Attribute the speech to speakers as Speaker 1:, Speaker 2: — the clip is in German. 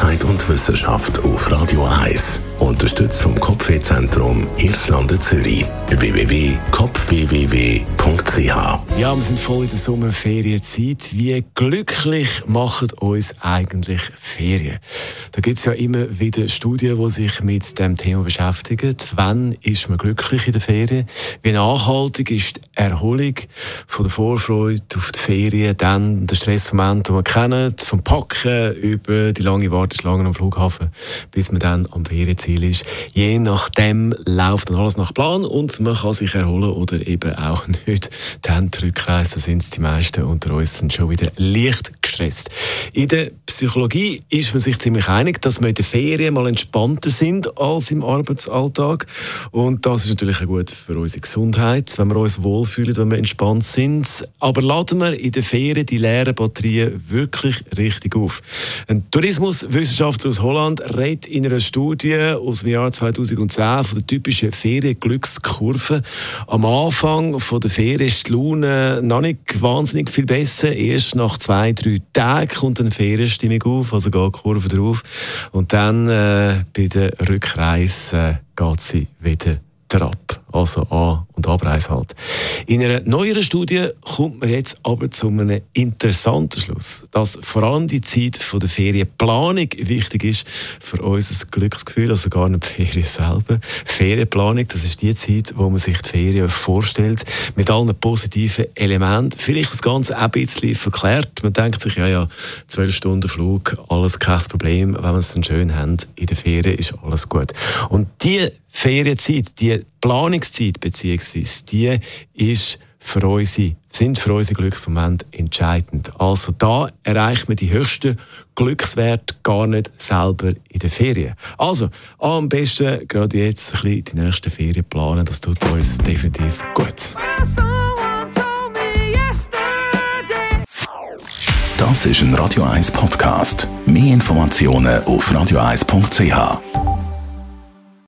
Speaker 1: Gesundheit und Wissenschaft auf Radio 1. Unterstützt vom Kopfwehzentrum Irlande Zürich. www.kopfwww.ch
Speaker 2: Ja, wir sind voll in der Sommerferienzeit. Wie glücklich machen uns eigentlich Ferien? Da gibt es ja immer wieder Studien, die sich mit dem Thema beschäftigen. Wann ist man glücklich in der Ferien? Wie nachhaltig ist die Erholung von der Vorfreude auf die Ferien? Dann der Stressmoment, den wir kennen, vom Packen über die lange Warteschlange am Flughafen, bis man dann am Ferienziel ist. Je nachdem läuft dann alles nach Plan und man kann sich erholen oder eben auch nicht. Dann zurückreisen sind die meisten unter uns schon wieder leicht gestresst. In der Psychologie ist man sich ziemlich einig, dass wir in den Ferien mal entspannter sind als im Arbeitsalltag. Und das ist natürlich gut für unsere Gesundheit, wenn wir uns wohlfühlen, wenn wir entspannt sind. Aber laden wir in den Ferien die leeren Batterien wirklich richtig auf. Ein Tourismuswissenschaftler aus Holland redet in einer Studie aus dem Jahr 2010 von der typischen Ferienglückskurve. Am Anfang der Ferien ist die Laune noch nicht wahnsinnig viel besser. Erst nach zwei, drei Tagen kommt eine Ferienstimmung auf, also geht die Kurve drauf. Und dann äh, bei der Rückreise äh, geht sie wieder ab. Also An- und Abreise halt. In einer neueren Studie kommt man jetzt aber zu einem interessanten Schluss, dass vor allem die Zeit von der Ferienplanung wichtig ist für unser Glücksgefühl, also gar nicht die Ferien selber. Ferienplanung, das ist die Zeit, wo man sich die Ferien vorstellt, mit allen positiven Elementen. Vielleicht das Ganze auch ein bisschen verklärt. Man denkt sich, ja, ja, zwölf Stunden Flug, alles kein Problem. Wenn wir es dann schön haben in der Ferien, ist alles gut. Und die Ferienzeit, die Planungszeit beziehungsweise die ist für unsere, sind für unsere Glücksmomente entscheidend. Also da erreicht man die höchsten Glückswerte gar nicht selber in den Ferien. Also am besten gerade jetzt ein bisschen die nächsten Ferien planen, das tut uns definitiv gut.
Speaker 1: Das ist ein Radio 1 Podcast. Mehr Informationen auf radio1.ch.